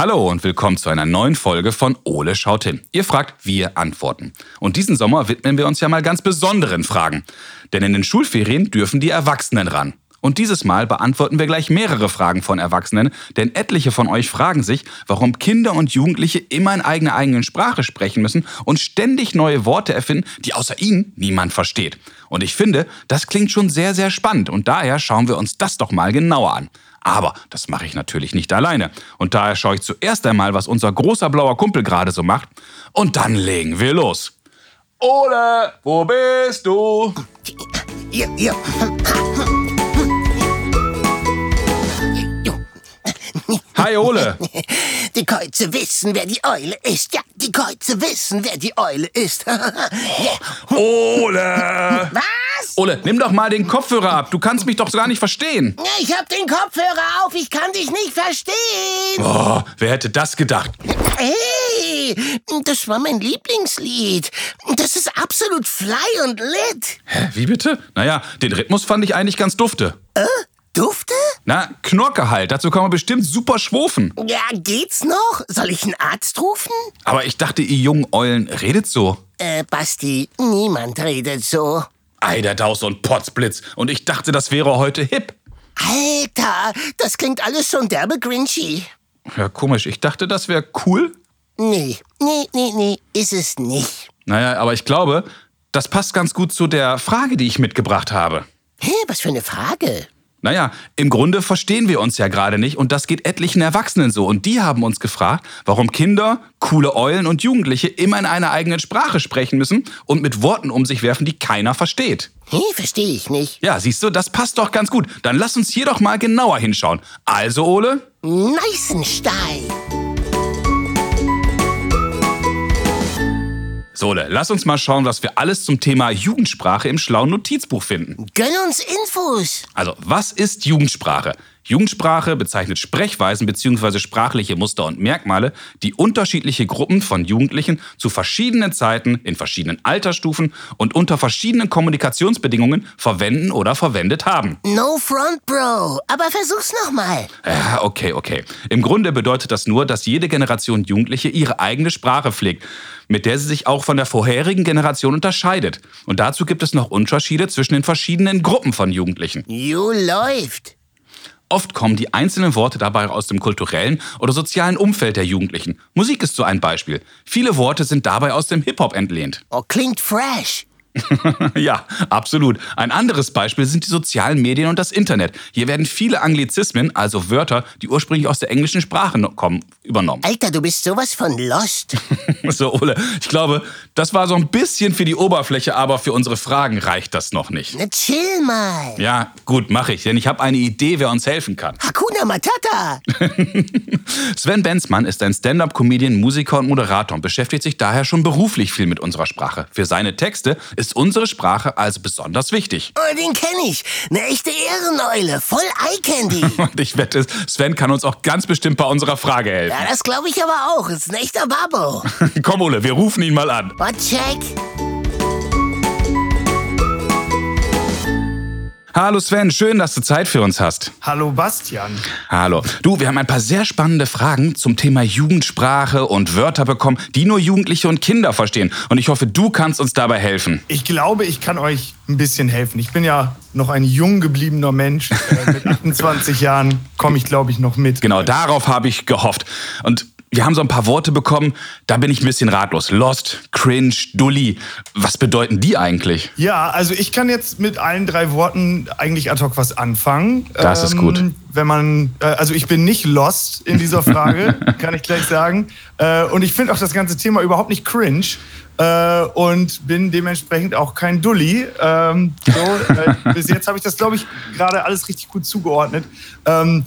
Hallo und willkommen zu einer neuen Folge von Ole schaut hin. Ihr fragt, wir antworten. Und diesen Sommer widmen wir uns ja mal ganz besonderen Fragen. Denn in den Schulferien dürfen die Erwachsenen ran. Und dieses Mal beantworten wir gleich mehrere Fragen von Erwachsenen, denn etliche von euch fragen sich, warum Kinder und Jugendliche immer in eigener eigenen Sprache sprechen müssen und ständig neue Worte erfinden, die außer ihnen niemand versteht. Und ich finde, das klingt schon sehr, sehr spannend und daher schauen wir uns das doch mal genauer an. Aber das mache ich natürlich nicht alleine. Und daher schaue ich zuerst einmal, was unser großer blauer Kumpel gerade so macht. Und dann legen wir los. Ole, wo bist du? Hier, hier. Hi Ole. Die Käuze wissen, wer die Eule ist. Ja, die Käuze wissen, wer die Eule ist. Ole. Was? Ole, nimm doch mal den Kopfhörer ab. Du kannst mich doch gar nicht verstehen. Ich hab den Kopfhörer auf, ich kann dich nicht verstehen. Oh, wer hätte das gedacht? Hey, das war mein Lieblingslied. Das ist absolut fly und lit. Hä, wie bitte? Naja, den Rhythmus fand ich eigentlich ganz dufte. Dufte? Na, Knorke halt. Dazu kann man bestimmt super schwufen. Ja, geht's noch? Soll ich einen Arzt rufen? Aber ich dachte, ihr jungen Eulen redet so. Äh, Basti, niemand redet so. Ei, der Daus und Potzblitz. Und ich dachte, das wäre heute hip. Alter, das klingt alles schon derbe grinchy. Ja, komisch. Ich dachte, das wäre cool. Nee, nee, nee, nee, ist es nicht. Naja, aber ich glaube, das passt ganz gut zu der Frage, die ich mitgebracht habe. Hä, was für eine Frage? Naja, im Grunde verstehen wir uns ja gerade nicht und das geht etlichen Erwachsenen so. Und die haben uns gefragt, warum Kinder, coole Eulen und Jugendliche immer in einer eigenen Sprache sprechen müssen und mit Worten um sich werfen, die keiner versteht. Hä, verstehe ich nicht. Ja, siehst du, das passt doch ganz gut. Dann lass uns hier doch mal genauer hinschauen. Also, Ole? Neißenstein. So, Ole, lass uns mal schauen, was wir alles zum Thema Jugendsprache im schlauen Notizbuch finden. Gönn uns Infos. Also, was ist Jugendsprache? Jugendsprache bezeichnet Sprechweisen bzw. sprachliche Muster und Merkmale, die unterschiedliche Gruppen von Jugendlichen zu verschiedenen Zeiten, in verschiedenen Altersstufen und unter verschiedenen Kommunikationsbedingungen verwenden oder verwendet haben. No front, Bro. Aber versuch's nochmal. Ja, okay, okay. Im Grunde bedeutet das nur, dass jede Generation Jugendliche ihre eigene Sprache pflegt, mit der sie sich auch von der vorherigen Generation unterscheidet. Und dazu gibt es noch Unterschiede zwischen den verschiedenen Gruppen von Jugendlichen. You läuft. Oft kommen die einzelnen Worte dabei aus dem kulturellen oder sozialen Umfeld der Jugendlichen. Musik ist so ein Beispiel. Viele Worte sind dabei aus dem Hip-Hop entlehnt. Oh, klingt fresh. ja, absolut. Ein anderes Beispiel sind die sozialen Medien und das Internet. Hier werden viele Anglizismen, also Wörter, die ursprünglich aus der englischen Sprache kommen, übernommen. Alter, du bist sowas von lost. So, Ole, ich glaube, das war so ein bisschen für die Oberfläche, aber für unsere Fragen reicht das noch nicht. Na, chill mal. Ja, gut, mache ich, denn ich habe eine Idee, wer uns helfen kann. Hakuna Matata. Sven Benzmann ist ein Stand-up-Comedian, Musiker und Moderator und beschäftigt sich daher schon beruflich viel mit unserer Sprache. Für seine Texte ist unsere Sprache also besonders wichtig. Oh, den kenne ich. Eine echte Ehreneule. Voll Eye-Candy. Und ich wette, Sven kann uns auch ganz bestimmt bei unserer Frage helfen. Ja, das glaube ich aber auch. Ist ein echter Babbo. Komm, Ole, wir rufen ihn mal an. What check? Hallo Sven, schön, dass du Zeit für uns hast. Hallo Bastian. Hallo. Du, wir haben ein paar sehr spannende Fragen zum Thema Jugendsprache und Wörter bekommen, die nur Jugendliche und Kinder verstehen. Und ich hoffe, du kannst uns dabei helfen. Ich glaube, ich kann euch ein bisschen helfen. Ich bin ja noch ein jung gebliebener Mensch. Äh, Mit 28 Jahren komme ich, glaube ich, noch mit. Genau, darauf habe ich gehofft. Und wir haben so ein paar Worte bekommen, da bin ich ein bisschen ratlos. Lost, cringe, dully. Was bedeuten die eigentlich? Ja, also ich kann jetzt mit allen drei Worten eigentlich ad hoc was anfangen. Ähm, Das ist gut. Wenn man, äh, also ich bin nicht lost in dieser Frage, kann ich gleich sagen. Äh, und ich finde auch das ganze Thema überhaupt nicht cringe. Äh, und bin dementsprechend auch kein Dulli. Ähm, so, äh, bis jetzt habe ich das, glaube ich, gerade alles richtig gut zugeordnet. Ähm,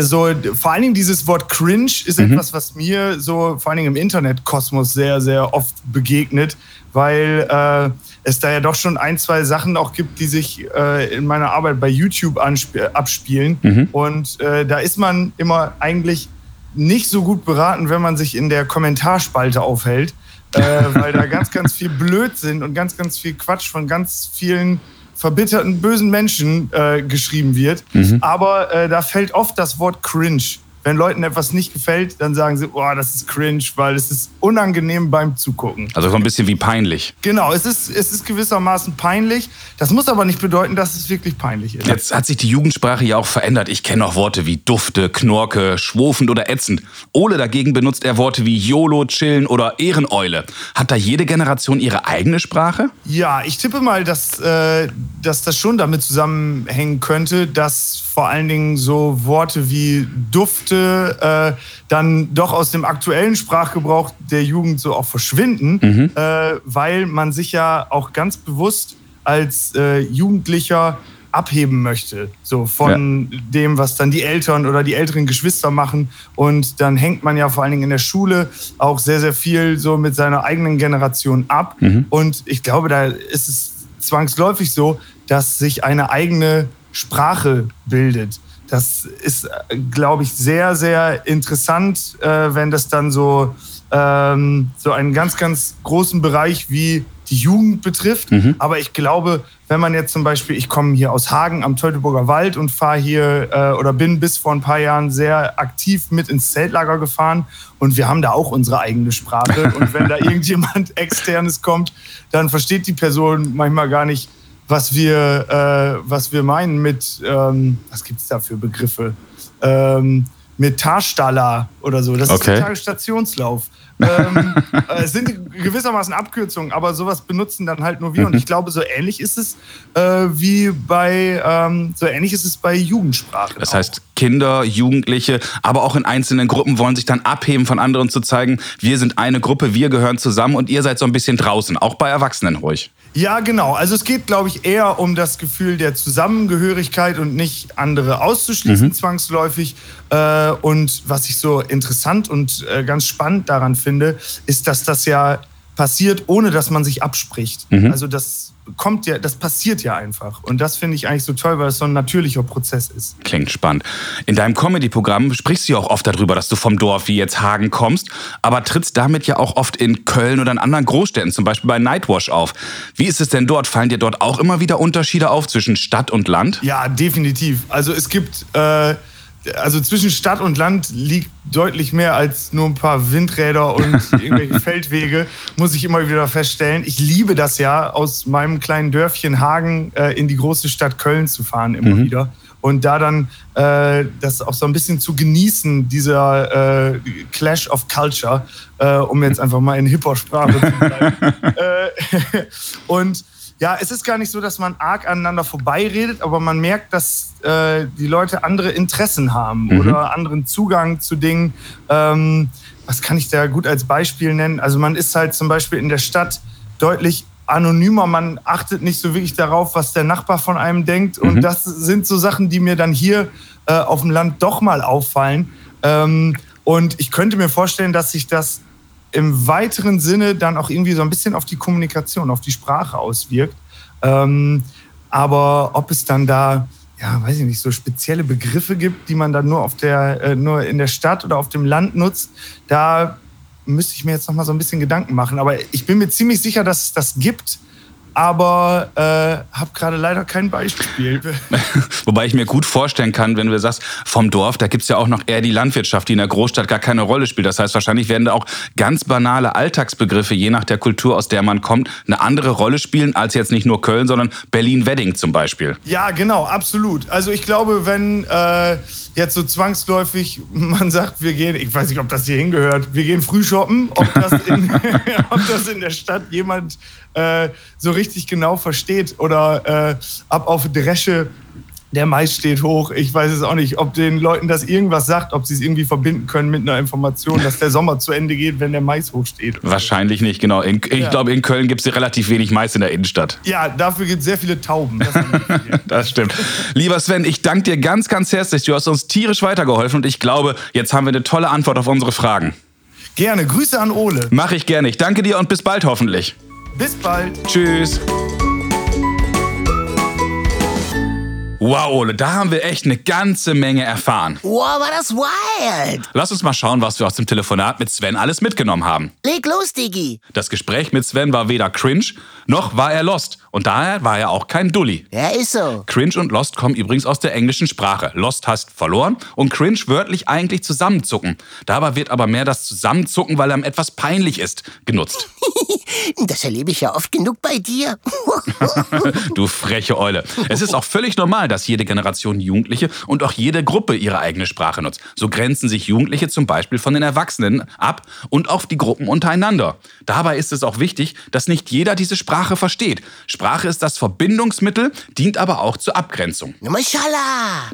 so, vor allen Dingen dieses Wort cringe ist etwas, was mir so vor allen Dingen im Internetkosmos sehr, sehr oft begegnet, weil äh, es da ja doch schon ein, zwei Sachen auch gibt, die sich äh, in meiner Arbeit bei YouTube abspielen. Und äh, da ist man immer eigentlich nicht so gut beraten, wenn man sich in der Kommentarspalte aufhält, äh, weil da ganz, ganz viel Blödsinn und ganz, ganz viel Quatsch von ganz vielen verbitterten, bösen Menschen äh, geschrieben wird. Aber äh, da fällt oft das Wort cringe wenn Leuten etwas nicht gefällt, dann sagen sie, boah, das ist cringe, weil es ist unangenehm beim Zugucken. Also so ein bisschen wie peinlich. Genau, es ist, es ist gewissermaßen peinlich. Das muss aber nicht bedeuten, dass es wirklich peinlich ist. Jetzt hat sich die Jugendsprache ja auch verändert. Ich kenne auch Worte wie Dufte, Knorke, schwofend oder ätzend. Ole dagegen benutzt er Worte wie YOLO, Chillen oder Ehreneule. Hat da jede Generation ihre eigene Sprache? Ja, ich tippe mal, dass, äh, dass das schon damit zusammenhängen könnte, dass vor allen Dingen so Worte wie Dufte äh, dann doch aus dem aktuellen Sprachgebrauch der Jugend so auch verschwinden, mhm. äh, weil man sich ja auch ganz bewusst als äh, Jugendlicher abheben möchte, so von ja. dem, was dann die Eltern oder die älteren Geschwister machen. Und dann hängt man ja vor allen Dingen in der Schule auch sehr, sehr viel so mit seiner eigenen Generation ab. Mhm. Und ich glaube, da ist es zwangsläufig so, dass sich eine eigene Sprache bildet. Das ist, glaube ich, sehr, sehr interessant, äh, wenn das dann so, ähm, so einen ganz, ganz großen Bereich wie die Jugend betrifft. Mhm. Aber ich glaube, wenn man jetzt zum Beispiel, ich komme hier aus Hagen am Teutoburger Wald und fahre hier äh, oder bin bis vor ein paar Jahren sehr aktiv mit ins Zeltlager gefahren und wir haben da auch unsere eigene Sprache. und wenn da irgendjemand externes kommt, dann versteht die Person manchmal gar nicht, was wir, äh, was wir meinen mit, ähm, was gibt es da für Begriffe? Ähm, mit Tarstaller oder so. Das okay. ist ein Tagesstationslauf. ähm, äh, es sind gewissermaßen Abkürzungen, aber sowas benutzen dann halt nur wir. Mhm. Und ich glaube, so ähnlich ist es äh, wie bei ähm, so ähnlich ist es bei Jugendsprache. Das heißt, Kinder, Jugendliche, aber auch in einzelnen Gruppen wollen sich dann abheben von anderen zu zeigen, wir sind eine Gruppe, wir gehören zusammen und ihr seid so ein bisschen draußen, auch bei Erwachsenen ruhig. Ja, genau. Also es geht, glaube ich, eher um das Gefühl der Zusammengehörigkeit und nicht andere auszuschließen mhm. zwangsläufig. Äh, und was ich so interessant und äh, ganz spannend daran finde, ist, dass das ja passiert, ohne dass man sich abspricht. Mhm. Also das kommt ja, das passiert ja einfach. Und das finde ich eigentlich so toll, weil es so ein natürlicher Prozess ist. Klingt spannend. In deinem Comedy-Programm sprichst du ja auch oft darüber, dass du vom Dorf wie jetzt Hagen kommst, aber trittst damit ja auch oft in Köln oder in anderen Großstädten, zum Beispiel bei Nightwash auf. Wie ist es denn dort? Fallen dir dort auch immer wieder Unterschiede auf zwischen Stadt und Land? Ja, definitiv. Also es gibt. Äh also zwischen Stadt und Land liegt deutlich mehr als nur ein paar Windräder und irgendwelche Feldwege, muss ich immer wieder feststellen. Ich liebe das ja, aus meinem kleinen Dörfchen Hagen äh, in die große Stadt Köln zu fahren, immer mhm. wieder. Und da dann äh, das auch so ein bisschen zu genießen, dieser äh, Clash of Culture, äh, um jetzt einfach mal in Hip-Hop-Sprache zu bleiben. Äh, und ja, es ist gar nicht so, dass man arg aneinander vorbeiredet, aber man merkt, dass äh, die Leute andere Interessen haben mhm. oder anderen Zugang zu Dingen. Ähm, was kann ich da gut als Beispiel nennen? Also man ist halt zum Beispiel in der Stadt deutlich anonymer, man achtet nicht so wirklich darauf, was der Nachbar von einem denkt. Mhm. Und das sind so Sachen, die mir dann hier äh, auf dem Land doch mal auffallen. Ähm, und ich könnte mir vorstellen, dass sich das im weiteren Sinne dann auch irgendwie so ein bisschen auf die Kommunikation, auf die Sprache auswirkt. Ähm, aber ob es dann da, ja, weiß ich nicht, so spezielle Begriffe gibt, die man dann nur auf der, äh, nur in der Stadt oder auf dem Land nutzt, da müsste ich mir jetzt noch mal so ein bisschen Gedanken machen. Aber ich bin mir ziemlich sicher, dass es das gibt aber äh, habe gerade leider kein Beispiel. Wobei ich mir gut vorstellen kann, wenn du sagst, vom Dorf, da gibt es ja auch noch eher die Landwirtschaft, die in der Großstadt gar keine Rolle spielt. Das heißt, wahrscheinlich werden da auch ganz banale Alltagsbegriffe, je nach der Kultur, aus der man kommt, eine andere Rolle spielen als jetzt nicht nur Köln, sondern Berlin-Wedding zum Beispiel. Ja, genau, absolut. Also ich glaube, wenn äh, jetzt so zwangsläufig man sagt, wir gehen, ich weiß nicht, ob das hier hingehört, wir gehen früh shoppen, ob das in, ob das in der Stadt jemand äh, so richtig genau versteht oder äh, ab auf Dresche der Mais steht hoch. Ich weiß es auch nicht, ob den Leuten das irgendwas sagt, ob sie es irgendwie verbinden können mit einer Information, dass der Sommer zu Ende geht, wenn der Mais hochsteht. Wahrscheinlich nicht, genau. In, ich ja. glaube, in Köln gibt es relativ wenig Mais in der Innenstadt. Ja, dafür gibt es sehr viele Tauben. Das, das stimmt. Lieber Sven, ich danke dir ganz, ganz herzlich. Du hast uns tierisch weitergeholfen und ich glaube, jetzt haben wir eine tolle Antwort auf unsere Fragen. Gerne. Grüße an Ole. Mache ich gerne. Ich danke dir und bis bald hoffentlich. Bis bald. Tschüss. Wow, Ole, da haben wir echt eine ganze Menge erfahren. Wow, war das wild. Lass uns mal schauen, was wir aus dem Telefonat mit Sven alles mitgenommen haben. Leg los, Diggi. Das Gespräch mit Sven war weder cringe, noch war er lost. Und daher war er auch kein Dulli. Ja, ist so. Cringe und Lost kommen übrigens aus der englischen Sprache. Lost heißt verloren und Cringe wörtlich eigentlich zusammenzucken. Dabei wird aber mehr das Zusammenzucken, weil einem etwas peinlich ist, genutzt. Das erlebe ich ja oft genug bei dir. du freche Eule. Es ist auch völlig normal, dass jede Generation Jugendliche und auch jede Gruppe ihre eigene Sprache nutzt. So grenzen sich Jugendliche zum Beispiel von den Erwachsenen ab und auch die Gruppen untereinander. Dabei ist es auch wichtig, dass nicht jeder diese Sprache versteht. Sprache ist das Verbindungsmittel, dient aber auch zur Abgrenzung.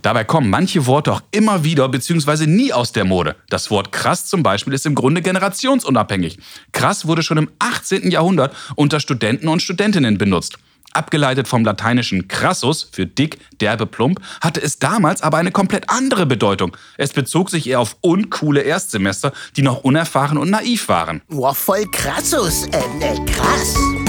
Dabei kommen manche Worte auch immer wieder bzw. nie aus der Mode. Das Wort krass zum Beispiel ist im Grunde generationsunabhängig. Krass wurde schon im 18. Jahrhundert unter Studenten und Studentinnen benutzt. Abgeleitet vom lateinischen crassus für dick, derbe, plump, hatte es damals aber eine komplett andere Bedeutung. Es bezog sich eher auf uncoole Erstsemester, die noch unerfahren und naiv waren. Wow, voll krassus. Äh, äh,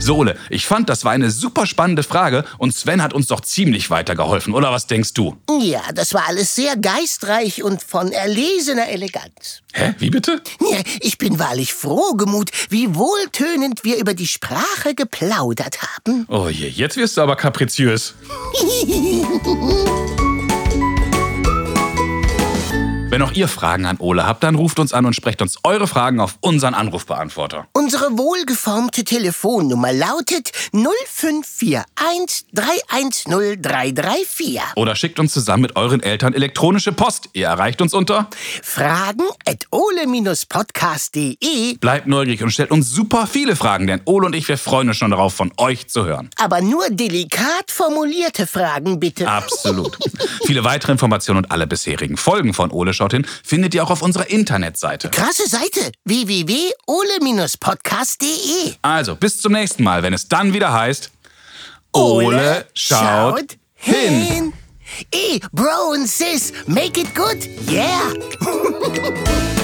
Sohle, ich fand, das war eine super spannende Frage und Sven hat uns doch ziemlich weitergeholfen, oder was denkst du? Ja, das war alles sehr geistreich und von erlesener Eleganz. Hä, wie bitte? Ja, ich bin wahrlich frohgemut, wie wohltönend wir über die Sprache geplaudert haben. Oh je, jetzt wirst du aber kapriziös. Wenn auch ihr Fragen an Ole habt, dann ruft uns an und sprecht uns eure Fragen auf unseren Anrufbeantworter. Unsere wohlgeformte Telefonnummer lautet 0541 310 334. Oder schickt uns zusammen mit euren Eltern elektronische Post. Ihr erreicht uns unter Fragen at ole-podcast.de. Bleibt neugierig und stellt uns super viele Fragen, denn Ole und ich, wir freuen uns schon darauf, von euch zu hören. Aber nur delikat formulierte Fragen, bitte. Absolut. Viele weitere Informationen und alle bisherigen Folgen von Ole schaut hin, findet ihr auch auf unserer Internetseite. Krasse Seite www.ole-podcast.de. Also, bis zum nächsten Mal, wenn es dann wieder heißt Ole schaut hin. Ey, Bro und Sis, make it good, yeah.